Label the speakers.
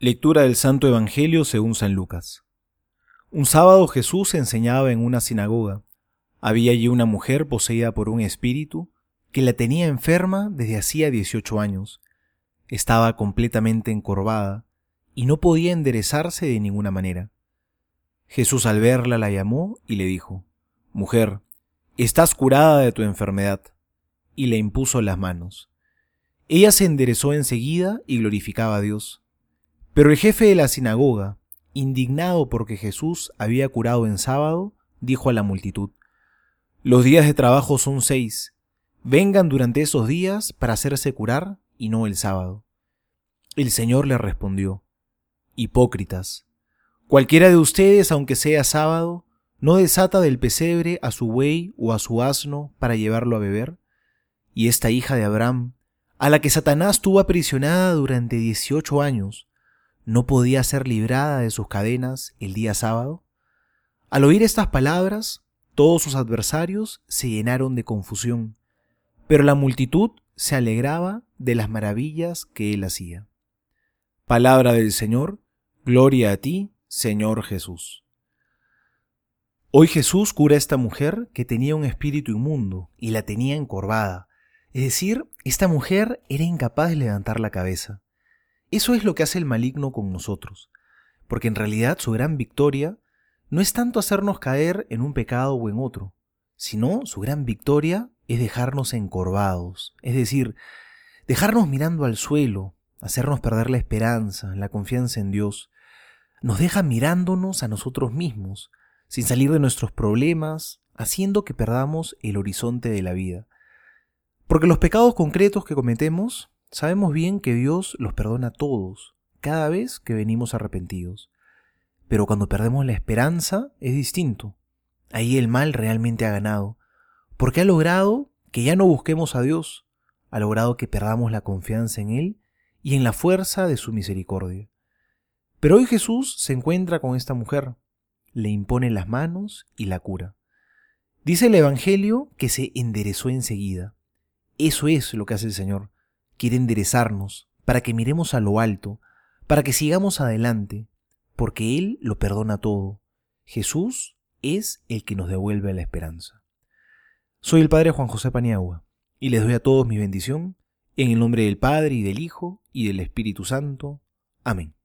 Speaker 1: Lectura del Santo Evangelio según San Lucas. Un sábado Jesús enseñaba en una sinagoga. Había allí una mujer poseída por un espíritu que la tenía enferma desde hacía 18 años. Estaba completamente encorvada y no podía enderezarse de ninguna manera. Jesús al verla la llamó y le dijo, Mujer, estás curada de tu enfermedad, y le impuso las manos. Ella se enderezó enseguida y glorificaba a Dios. Pero el jefe de la sinagoga, indignado porque Jesús había curado en sábado, dijo a la multitud, Los días de trabajo son seis, vengan durante esos días para hacerse curar y no el sábado. El Señor le respondió, Hipócritas, cualquiera de ustedes, aunque sea sábado, no desata del pesebre a su buey o a su asno para llevarlo a beber. Y esta hija de Abraham, a la que Satanás tuvo aprisionada durante dieciocho años, no podía ser librada de sus cadenas el día sábado? Al oír estas palabras, todos sus adversarios se llenaron de confusión, pero la multitud se alegraba de las maravillas que él hacía. Palabra del Señor, gloria a ti, Señor Jesús. Hoy Jesús cura a esta mujer que tenía un espíritu inmundo y la tenía encorvada, es decir, esta mujer era incapaz de levantar la cabeza. Eso es lo que hace el maligno con nosotros, porque en realidad su gran victoria no es tanto hacernos caer en un pecado o en otro, sino su gran victoria es dejarnos encorvados, es decir, dejarnos mirando al suelo, hacernos perder la esperanza, la confianza en Dios. Nos deja mirándonos a nosotros mismos, sin salir de nuestros problemas, haciendo que perdamos el horizonte de la vida. Porque los pecados concretos que cometemos Sabemos bien que Dios los perdona a todos, cada vez que venimos arrepentidos. Pero cuando perdemos la esperanza es distinto. Ahí el mal realmente ha ganado, porque ha logrado que ya no busquemos a Dios, ha logrado que perdamos la confianza en Él y en la fuerza de su misericordia. Pero hoy Jesús se encuentra con esta mujer, le impone las manos y la cura. Dice el Evangelio que se enderezó enseguida. Eso es lo que hace el Señor quiere enderezarnos para que miremos a lo alto, para que sigamos adelante, porque Él lo perdona todo. Jesús es el que nos devuelve la esperanza. Soy el Padre Juan José Paniagua y les doy a todos mi bendición en el nombre del Padre y del Hijo y del Espíritu Santo. Amén.